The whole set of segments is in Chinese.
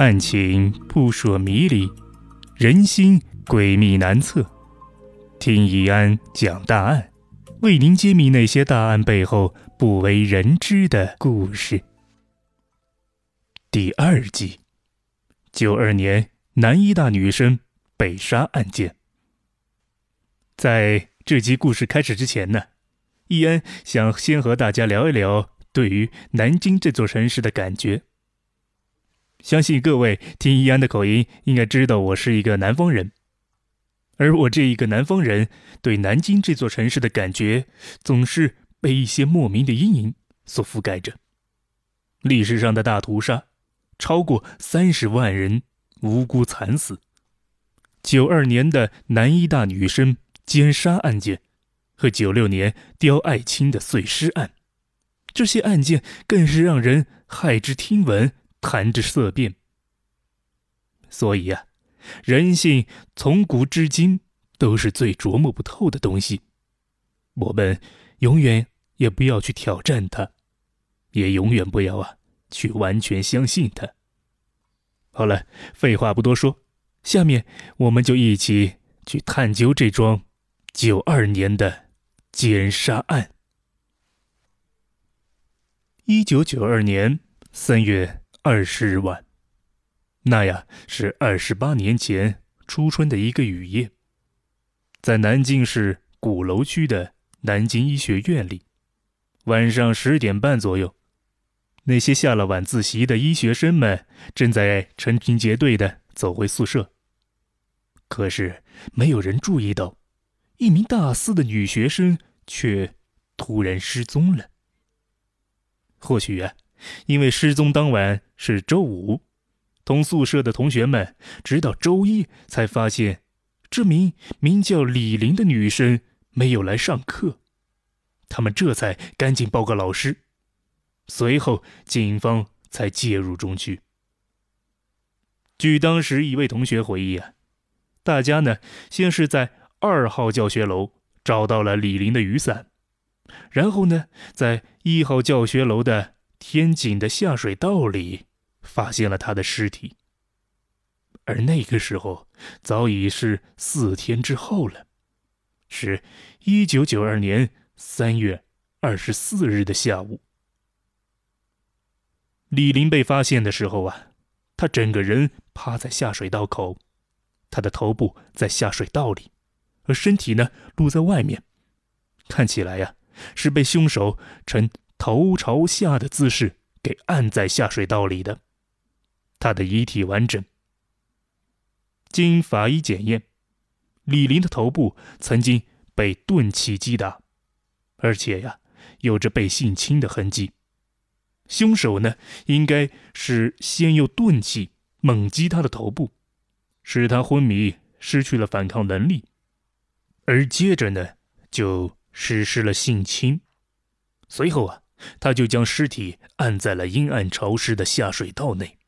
案情扑朔迷离，人心诡秘难测。听易安讲大案，为您揭秘那些大案背后不为人知的故事。第二集：九二年南医大女生被杀案件。在这集故事开始之前呢，易安想先和大家聊一聊对于南京这座城市的感觉。相信各位听易安的口音，应该知道我是一个南方人。而我这一个南方人，对南京这座城市的感觉，总是被一些莫名的阴影所覆盖着。历史上的大屠杀，超过三十万人无辜惨死；九二年的南医大女生奸杀案件，和九六年刁爱青的碎尸案，这些案件更是让人骇之听闻。谈之色变。所以呀，人性从古至今都是最琢磨不透的东西，我们永远也不要去挑战它，也永远不要啊去完全相信它。好了，废话不多说，下面我们就一起去探究这桩九二年的奸杀案。一九九二年三月。二十日晚，那呀是二十八年前初春的一个雨夜，在南京市鼓楼区的南京医学院里，晚上十点半左右，那些下了晚自习的医学生们正在成群结队的走回宿舍。可是没有人注意到，一名大四的女学生却突然失踪了。或许啊。因为失踪当晚是周五，同宿舍的同学们直到周一才发现，这名名叫李玲的女生没有来上课，他们这才赶紧报告老师，随后警方才介入中去。据当时一位同学回忆啊，大家呢先是在二号教学楼找到了李玲的雨伞，然后呢在一号教学楼的。天井的下水道里发现了他的尸体，而那个时候早已是四天之后了，是一九九二年三月二十四日的下午。李林被发现的时候啊，他整个人趴在下水道口，他的头部在下水道里，而身体呢露在外面，看起来呀是被凶手呈。头朝下的姿势给按在下水道里的，他的遗体完整。经法医检验，李林的头部曾经被钝器击打，而且呀有着被性侵的痕迹。凶手呢应该是先用钝器猛击他的头部，使他昏迷，失去了反抗能力，而接着呢就实施了性侵，随后啊。他就将尸体按在了阴暗潮湿的下水道内。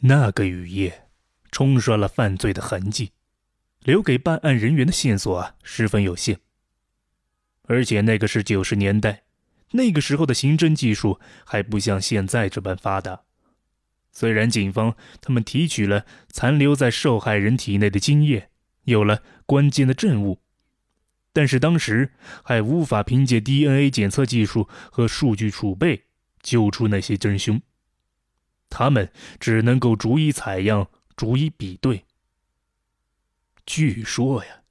那个雨夜，冲刷了犯罪的痕迹，留给办案人员的线索啊十分有限。而且那个是九十年代，那个时候的刑侦技术还不像现在这般发达。虽然警方他们提取了残留在受害人体内的精液，有了关键的证物。但是当时还无法凭借 DNA 检测技术和数据储备揪出那些真凶，他们只能够逐一采样、逐一比对。据说呀，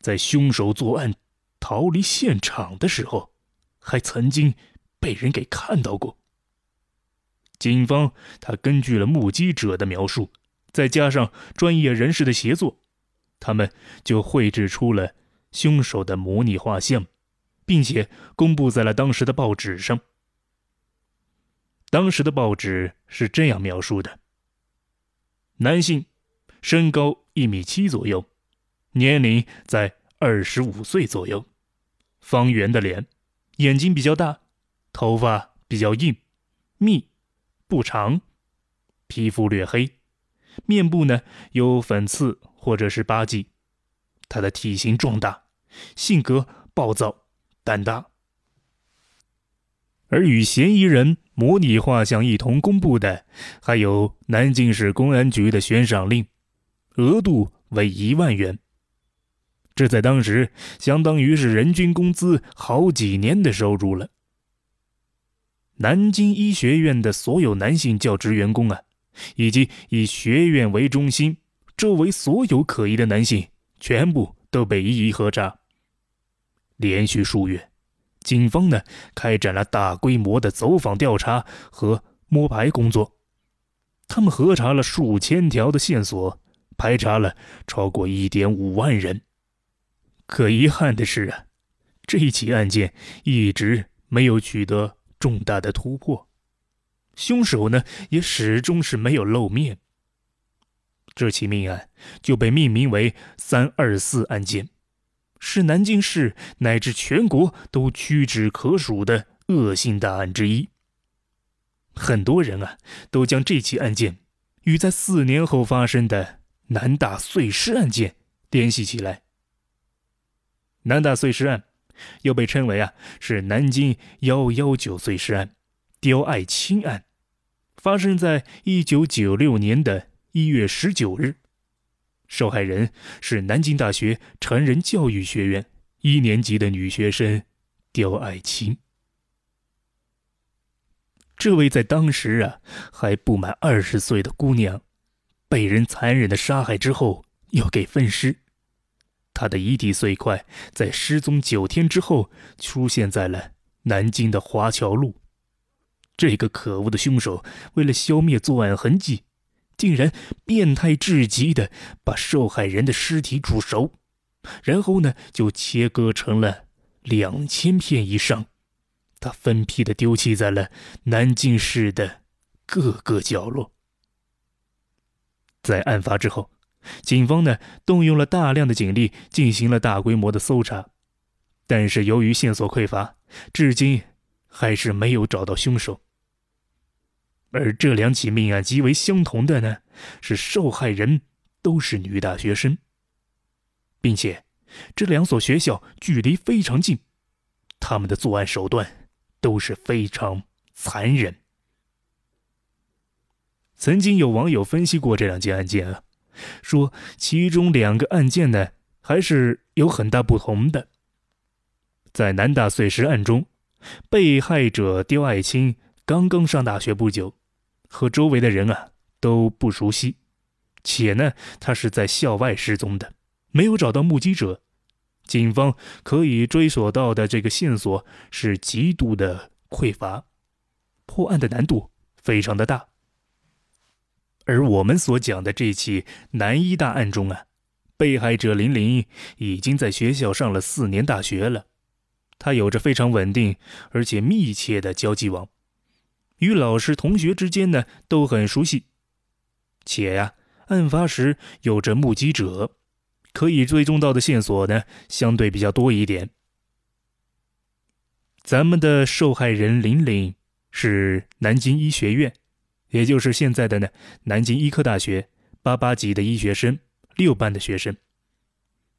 在凶手作案逃离现场的时候，还曾经被人给看到过。警方他根据了目击者的描述，再加上专业人士的协作，他们就绘制出了。凶手的模拟画像，并且公布在了当时的报纸上。当时的报纸是这样描述的：男性，身高一米七左右，年龄在二十五岁左右，方圆的脸，眼睛比较大，头发比较硬、密、不长，皮肤略黑，面部呢有粉刺或者是疤迹。他的体型壮大，性格暴躁、胆大。而与嫌疑人模拟画像一同公布的，还有南京市公安局的悬赏令，额度为一万元。这在当时相当于是人均工资好几年的收入了。南京医学院的所有男性教职员工啊，以及以学院为中心周围所有可疑的男性，全部都被一一核查。连续数月。警方呢，开展了大规模的走访调查和摸排工作，他们核查了数千条的线索，排查了超过一点五万人。可遗憾的是啊，这起案件一直没有取得重大的突破，凶手呢也始终是没有露面。这起命案就被命名为“三二四案件”。是南京市乃至全国都屈指可数的恶性大案之一。很多人啊，都将这起案件与在四年后发生的南大碎尸案件联系起来。南大碎尸案又被称为啊是南京幺幺九碎尸案、刁爱青案，发生在一九九六年的一月十九日。受害人是南京大学成人教育学院一年级的女学生刁爱青。这位在当时啊还不满二十岁的姑娘，被人残忍的杀害之后又给分尸，她的遗体碎块在失踪九天之后出现在了南京的华侨路。这个可恶的凶手为了消灭作案痕迹。竟然变态至极的把受害人的尸体煮熟，然后呢就切割成了两千片以上，他分批的丢弃在了南京市的各个角落。在案发之后，警方呢动用了大量的警力进行了大规模的搜查，但是由于线索匮乏，至今还是没有找到凶手。而这两起命案极为相同的呢，是受害人都是女大学生，并且这两所学校距离非常近，他们的作案手段都是非常残忍。曾经有网友分析过这两件案件啊，说其中两个案件呢还是有很大不同的。在南大碎尸案中，被害者刁爱青刚刚上大学不久。和周围的人啊都不熟悉，且呢，他是在校外失踪的，没有找到目击者，警方可以追索到的这个线索是极度的匮乏，破案的难度非常的大。而我们所讲的这起南医大案中啊，被害者林林已经在学校上了四年大学了，他有着非常稳定而且密切的交际网。与老师、同学之间呢都很熟悉，且呀，案发时有着目击者，可以追踪到的线索呢相对比较多一点。咱们的受害人林玲是南京医学院，也就是现在的呢南京医科大学八八级的医学生，六班的学生。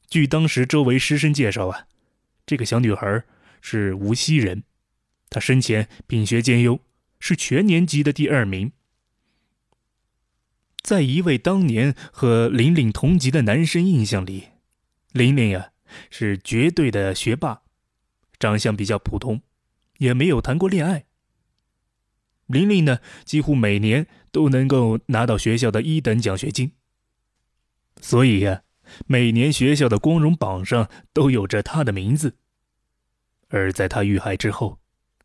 据当时周围师生介绍啊，这个小女孩是无锡人，她生前品学兼优。是全年级的第二名。在一位当年和玲玲同级的男生印象里，玲玲呀是绝对的学霸，长相比较普通，也没有谈过恋爱。玲玲呢，几乎每年都能够拿到学校的一等奖学金，所以呀，每年学校的光荣榜上都有着她的名字。而在她遇害之后。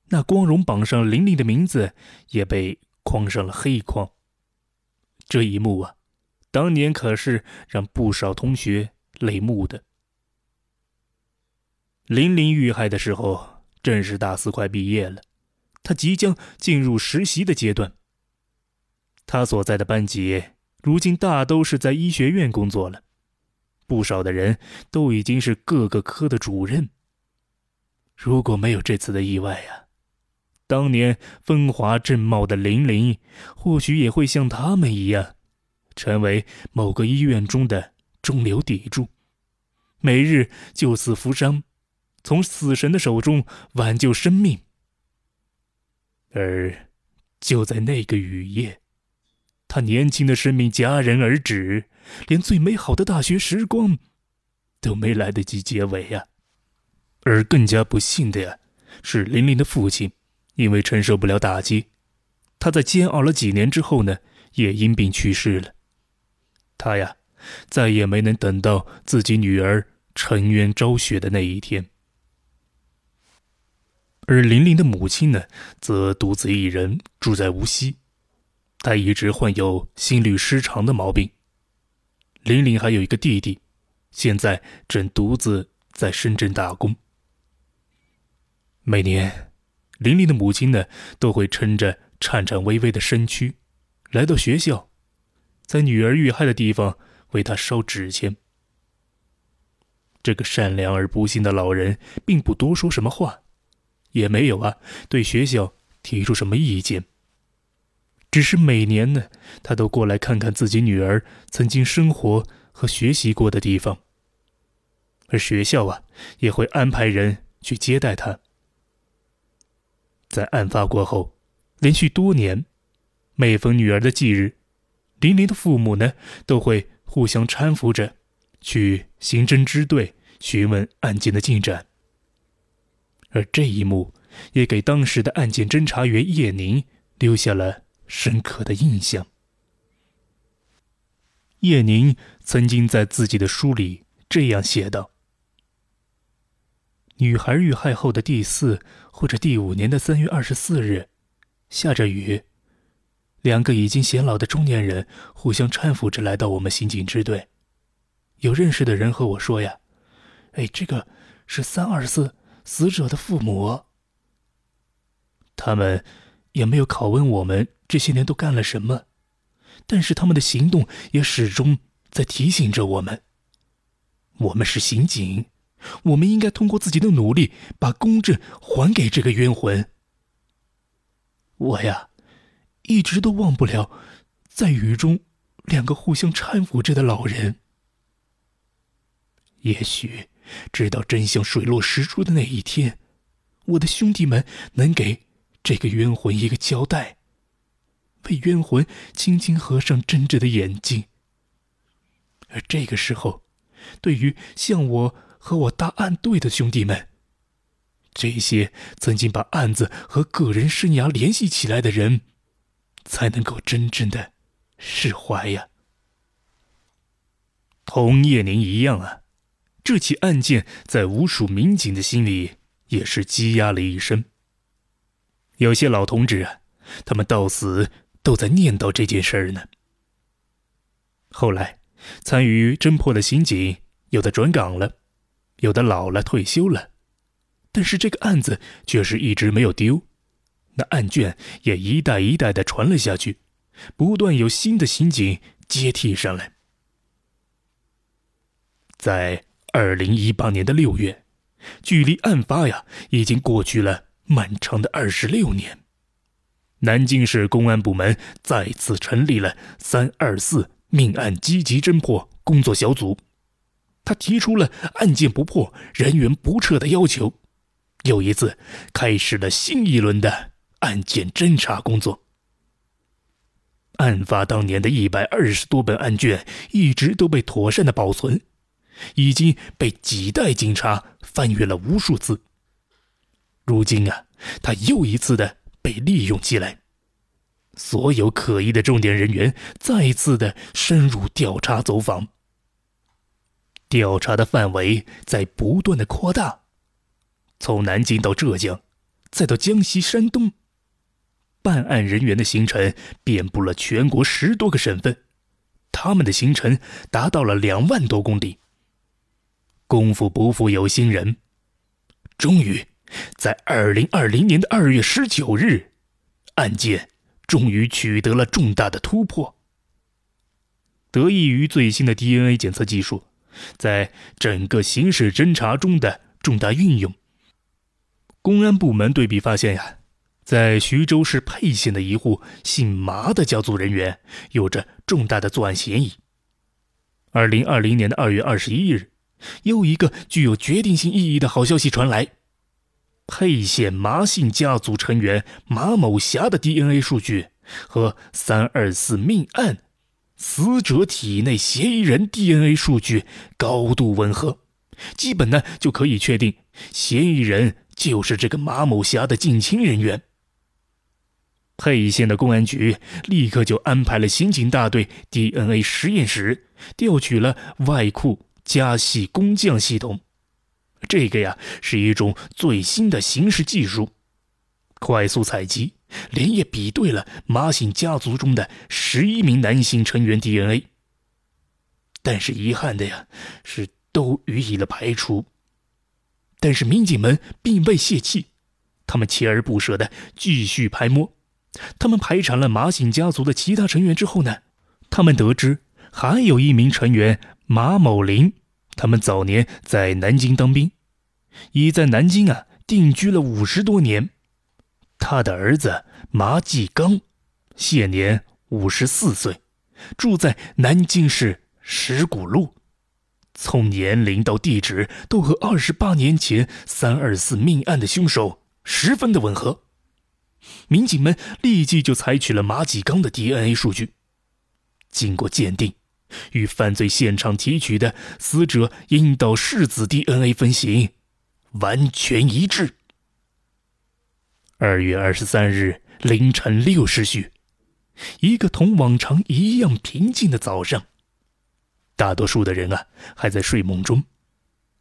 那光荣榜上，玲玲的名字也被框上了黑框。这一幕啊，当年可是让不少同学泪目的。玲玲遇害的时候，正是大四快毕业了，她即将进入实习的阶段。她所在的班级，如今大都是在医学院工作了，不少的人都已经是各个科的主任。如果没有这次的意外呀，当年风华正茂的林林，或许也会像他们一样，成为某个医院中的中流砥柱，每日救死扶伤。从死神的手中挽救生命，而就在那个雨夜，他年轻的生命戛然而止，连最美好的大学时光都没来得及结尾呀。而更加不幸的呀，是玲玲的父亲，因为承受不了打击，他在煎熬了几年之后呢，也因病去世了。他呀，再也没能等到自己女儿沉冤昭雪的那一天。而玲玲的母亲呢，则独自一人住在无锡，她一直患有心律失常的毛病。玲玲还有一个弟弟，现在正独自在深圳打工。每年，玲玲的母亲呢，都会撑着颤颤巍巍的身躯，来到学校，在女儿遇害的地方为她烧纸钱。这个善良而不幸的老人，并不多说什么话。也没有啊，对学校提出什么意见。只是每年呢，他都过来看看自己女儿曾经生活和学习过的地方。而学校啊，也会安排人去接待他。在案发过后，连续多年，每逢女儿的忌日，林林的父母呢，都会互相搀扶着，去刑侦支队询问案件的进展。而这一幕，也给当时的案件侦查员叶宁留下了深刻的印象。叶宁曾经在自己的书里这样写道：“女孩遇害后的第四或者第五年的三月二十四日，下着雨，两个已经显老的中年人互相搀扶着来到我们刑警支队。有认识的人和我说呀，哎，这个是三二四。”死者的父母，他们也没有拷问我们这些年都干了什么，但是他们的行动也始终在提醒着我们：我们是刑警，我们应该通过自己的努力把公正还给这个冤魂。我呀，一直都忘不了在雨中两个互相搀扶着的老人。也许。直到真相水落石出的那一天，我的兄弟们能给这个冤魂一个交代，为冤魂轻轻合上睁着的眼睛。而这个时候，对于像我和我大案队的兄弟们，这些曾经把案子和个人生涯联系起来的人，才能够真正的释怀呀。同叶宁一样啊。这起案件在无数民警的心里也是积压了一生。有些老同志啊，他们到死都在念叨这件事儿呢。后来，参与侦破的刑警有的转岗了，有的老了退休了，但是这个案子却是一直没有丢，那案卷也一代一代的传了下去，不断有新的刑警接替上来，在。二零一八年的六月，距离案发呀已经过去了漫长的二十六年。南京市公安部门再次成立了“三二四”命案积极侦破工作小组，他提出了案件不破、人员不撤的要求，又一次开始了新一轮的案件侦查工作。案发当年的一百二十多本案卷一直都被妥善的保存。已经被几代警察翻阅了无数次。如今啊，他又一次的被利用起来，所有可疑的重点人员再一次的深入调查走访，调查的范围在不断的扩大，从南京到浙江，再到江西、山东，办案人员的行程遍布了全国十多个省份，他们的行程达到了两万多公里。功夫不负有心人，终于，在二零二零年的二月十九日，案件终于取得了重大的突破。得益于最新的 DNA 检测技术，在整个刑事侦查中的重大运用，公安部门对比发现呀，在徐州市沛县的一户姓麻的家族人员有着重大的作案嫌疑。二零二零年的二月二十一日。又一个具有决定性意义的好消息传来：沛县麻姓家族成员马某霞的 DNA 数据和三二四命案死者体内嫌疑人 DNA 数据高度吻合，基本呢就可以确定嫌疑人就是这个马某霞的近亲人员。沛县的公安局立刻就安排了刑警大队 DNA 实验室，调取了外库。加系工匠系统，这个呀是一种最新的刑事技术，快速采集，连夜比对了马姓家族中的十一名男性成员 DNA。但是遗憾的呀，是都予以了排除。但是民警们并未泄气，他们锲而不舍的继续排摸。他们排查了马姓家族的其他成员之后呢，他们得知还有一名成员。马某林，他们早年在南京当兵，已在南京啊定居了五十多年。他的儿子马继刚，现年五十四岁，住在南京市石鼓路，从年龄到地址都和二十八年前三二四命案的凶手十分的吻合。民警们立即就采取了马继刚的 DNA 数据，经过鉴定。与犯罪现场提取的死者阴道拭子 DNA 分型完全一致。二月二十三日凌晨六时许，一个同往常一样平静的早上，大多数的人啊还在睡梦中，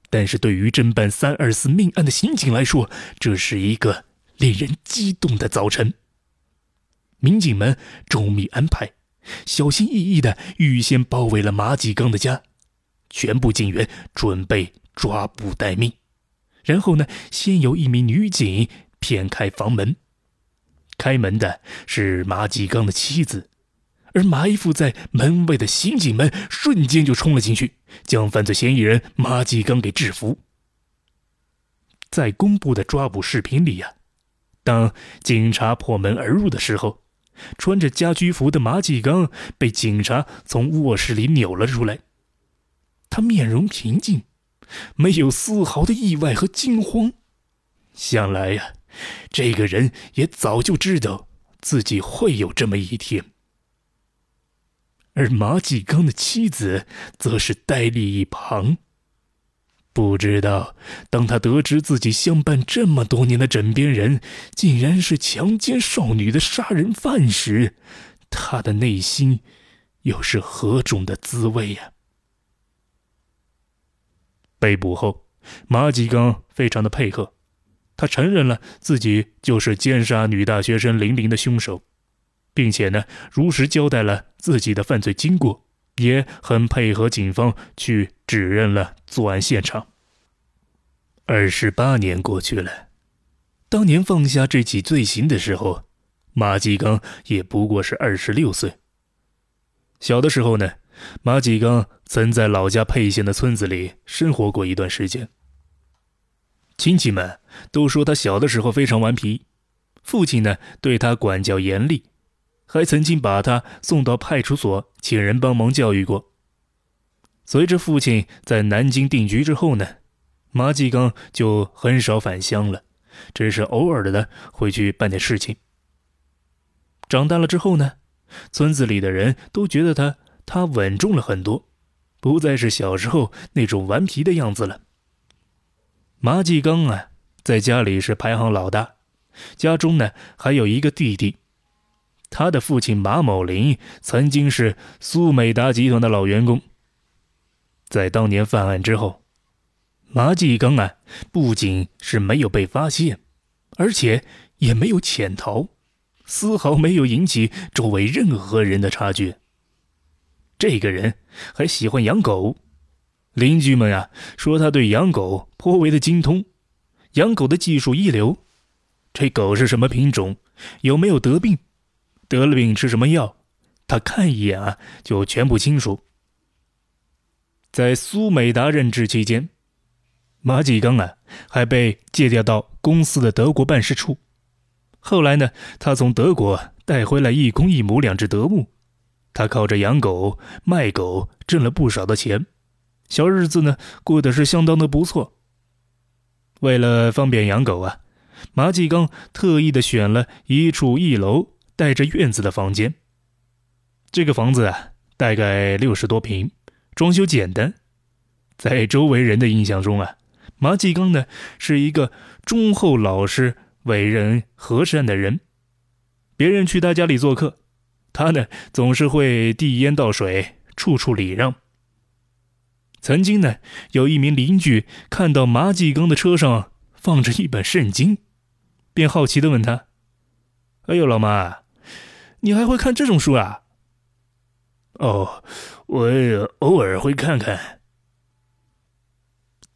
但是对于侦办三二四命案的刑警来说，这是一个令人激动的早晨。民警们周密安排。小心翼翼的预先包围了马继刚的家，全部警员准备抓捕待命。然后呢，先由一名女警骗开房门。开门的是马继刚的妻子，而埋伏在门外的刑警们瞬间就冲了进去，将犯罪嫌疑人马继刚给制服。在公布的抓捕视频里呀，当警察破门而入的时候。穿着家居服的马继刚被警察从卧室里扭了出来。他面容平静，没有丝毫的意外和惊慌。想来呀，这个人也早就知道自己会有这么一天。而马继刚的妻子则是呆立一旁。不知道，当他得知自己相伴这么多年的枕边人竟然是强奸少女的杀人犯时，他的内心又是何种的滋味呀？被捕后，马继刚非常的配合，他承认了自己就是奸杀女大学生玲玲的凶手，并且呢，如实交代了自己的犯罪经过。也很配合警方去指认了作案现场。二十八年过去了，当年放下这起罪行的时候，马继刚也不过是二十六岁。小的时候呢，马继刚曾在老家沛县的村子里生活过一段时间。亲戚们都说他小的时候非常顽皮，父亲呢对他管教严厉。还曾经把他送到派出所，请人帮忙教育过。随着父亲在南京定居之后呢，马继刚就很少返乡了，只是偶尔的呢回去办点事情。长大了之后呢，村子里的人都觉得他他稳重了很多，不再是小时候那种顽皮的样子了。马继刚啊，在家里是排行老大，家中呢还有一个弟弟。他的父亲马某林曾经是苏美达集团的老员工。在当年犯案之后，马继刚啊不仅是没有被发现，而且也没有潜逃，丝毫没有引起周围任何人的察觉。这个人还喜欢养狗，邻居们啊说他对养狗颇为的精通，养狗的技术一流，这狗是什么品种，有没有得病，得了病吃什么药，他看一眼啊就全部清楚。在苏美达任职期间，马继刚啊还被借调到公司的德国办事处。后来呢，他从德国带回来一公一母两只德牧，他靠着养狗卖狗挣了不少的钱，小日子呢过得是相当的不错。为了方便养狗啊，马继刚特意的选了一处一楼带着院子的房间。这个房子啊，大概六十多平，装修简单。在周围人的印象中啊，马继刚呢是一个忠厚老实、为人和善的人。别人去他家里做客，他呢总是会递烟倒水，处处礼让。曾经呢，有一名邻居看到马继刚的车上放着一本圣经，便好奇的问他：“哎呦，老马，你还会看这种书啊？”“哦，我偶尔会看看。”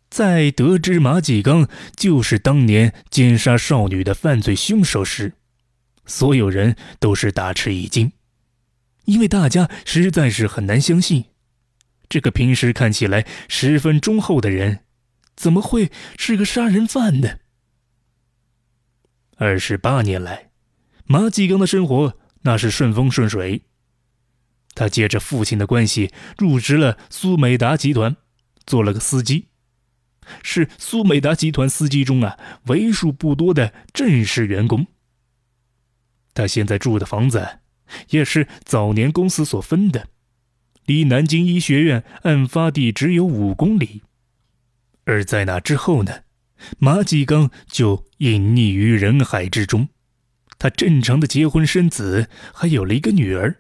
在得知马继刚就是当年奸杀少女的犯罪凶手时，所有人都是大吃一惊，因为大家实在是很难相信。这个平时看起来十分忠厚的人，怎么会是个杀人犯呢？二十八年来，马继刚的生活那是顺风顺水。他借着父亲的关系入职了苏美达集团，做了个司机，是苏美达集团司机中啊为数不多的正式员工。他现在住的房子，也是早年公司所分的。离南京医学院案发地只有五公里，而在那之后呢，马继刚就隐匿于人海之中。他正常的结婚生子，还有了一个女儿。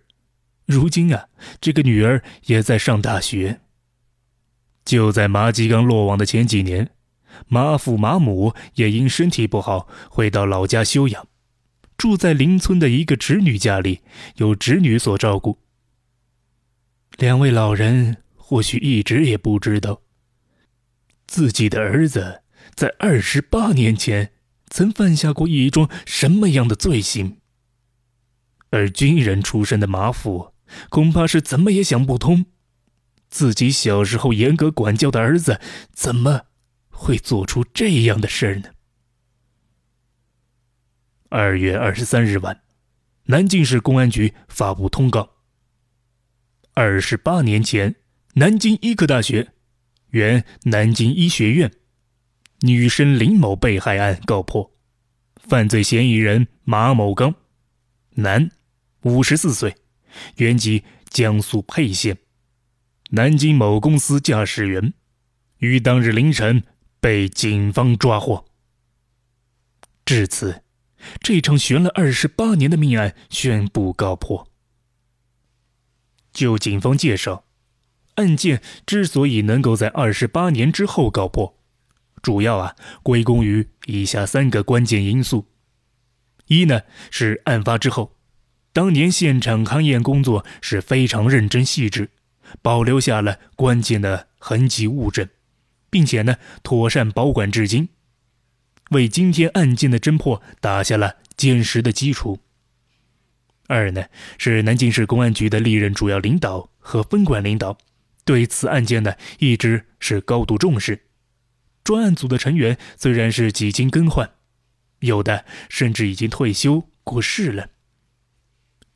如今啊，这个女儿也在上大学。就在马继刚落网的前几年，马父马母也因身体不好回到老家休养，住在邻村的一个侄女家里，由侄女所照顾。两位老人或许一直也不知道，自己的儿子在二十八年前曾犯下过一桩什么样的罪行。而军人出身的马府恐怕是怎么也想不通，自己小时候严格管教的儿子怎么会做出这样的事儿呢？二月二十三日晚，南京市公安局发布通告。二十八年前，南京医科大学原南京医学院女生林某被害案告破，犯罪嫌疑人马某刚，男，五十四岁，原籍江苏沛县，南京某公司驾驶员，于当日凌晨被警方抓获。至此，这场悬了二十八年的命案宣布告破。就警方介绍，案件之所以能够在二十八年之后告破，主要啊归功于以下三个关键因素：一呢是案发之后，当年现场勘验工作是非常认真细致，保留下了关键的痕迹物证，并且呢妥善保管至今，为今天案件的侦破打下了坚实的基础。二呢，是南京市公安局的历任主要领导和分管领导，对此案件呢一直是高度重视。专案组的成员虽然是几经更换，有的甚至已经退休过世了，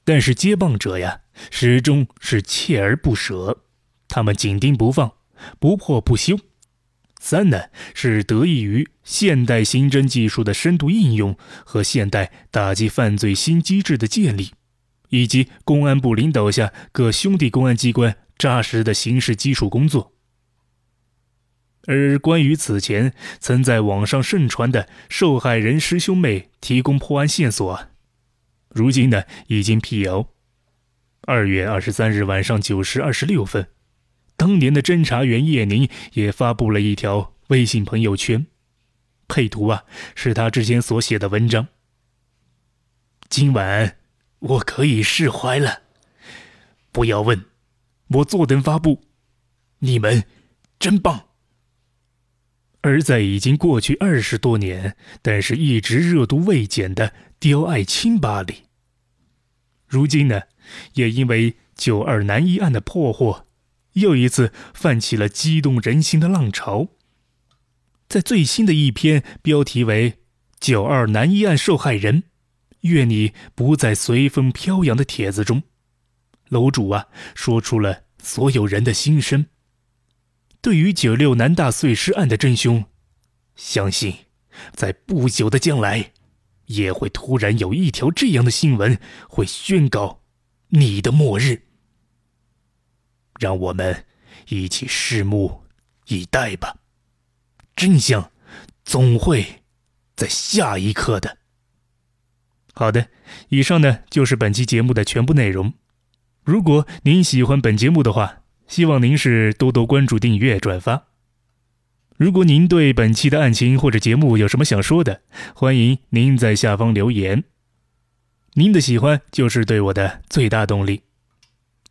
但是接棒者呀始终是锲而不舍，他们紧盯不放，不破不休。三呢，是得益于现代刑侦技术的深度应用和现代打击犯罪新机制的建立。以及公安部领导下各兄弟公安机关扎实的刑事基础工作。而关于此前曾在网上盛传的受害人师兄妹提供破案线索，如今呢已经辟谣。二月二十三日晚上九时二十六分，当年的侦查员叶宁也发布了一条微信朋友圈，配图啊是他之前所写的文章。今晚。我可以释怀了。不要问，我坐等发布。你们真棒。而在已经过去二十多年，但是一直热度未减的刁爱清吧里。如今呢，也因为九二男一案的破获，又一次泛起了激动人心的浪潮。在最新的一篇标题为“九二男一案受害人，愿你不再随风飘扬”的帖子中，楼主啊说出了所有人的心声。对于九六南大碎尸案的真凶，相信在不久的将来，也会突然有一条这样的新闻会宣告你的末日。让我们一起拭目以待吧。真相总会在下一刻的。好的，以上呢就是本期节目的全部内容。如果您喜欢本节目的话，希望您是多多关注、订阅、转发。如果您对本期的案情或者节目有什么想说的，欢迎您在下方留言。您的喜欢就是对我的最大动力。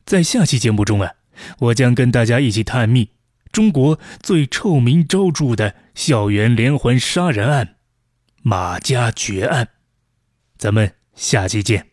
在下期节目中啊，我将跟大家一起探秘。中国最臭名昭著的校园连环杀人案——马家爵案，咱们下期见。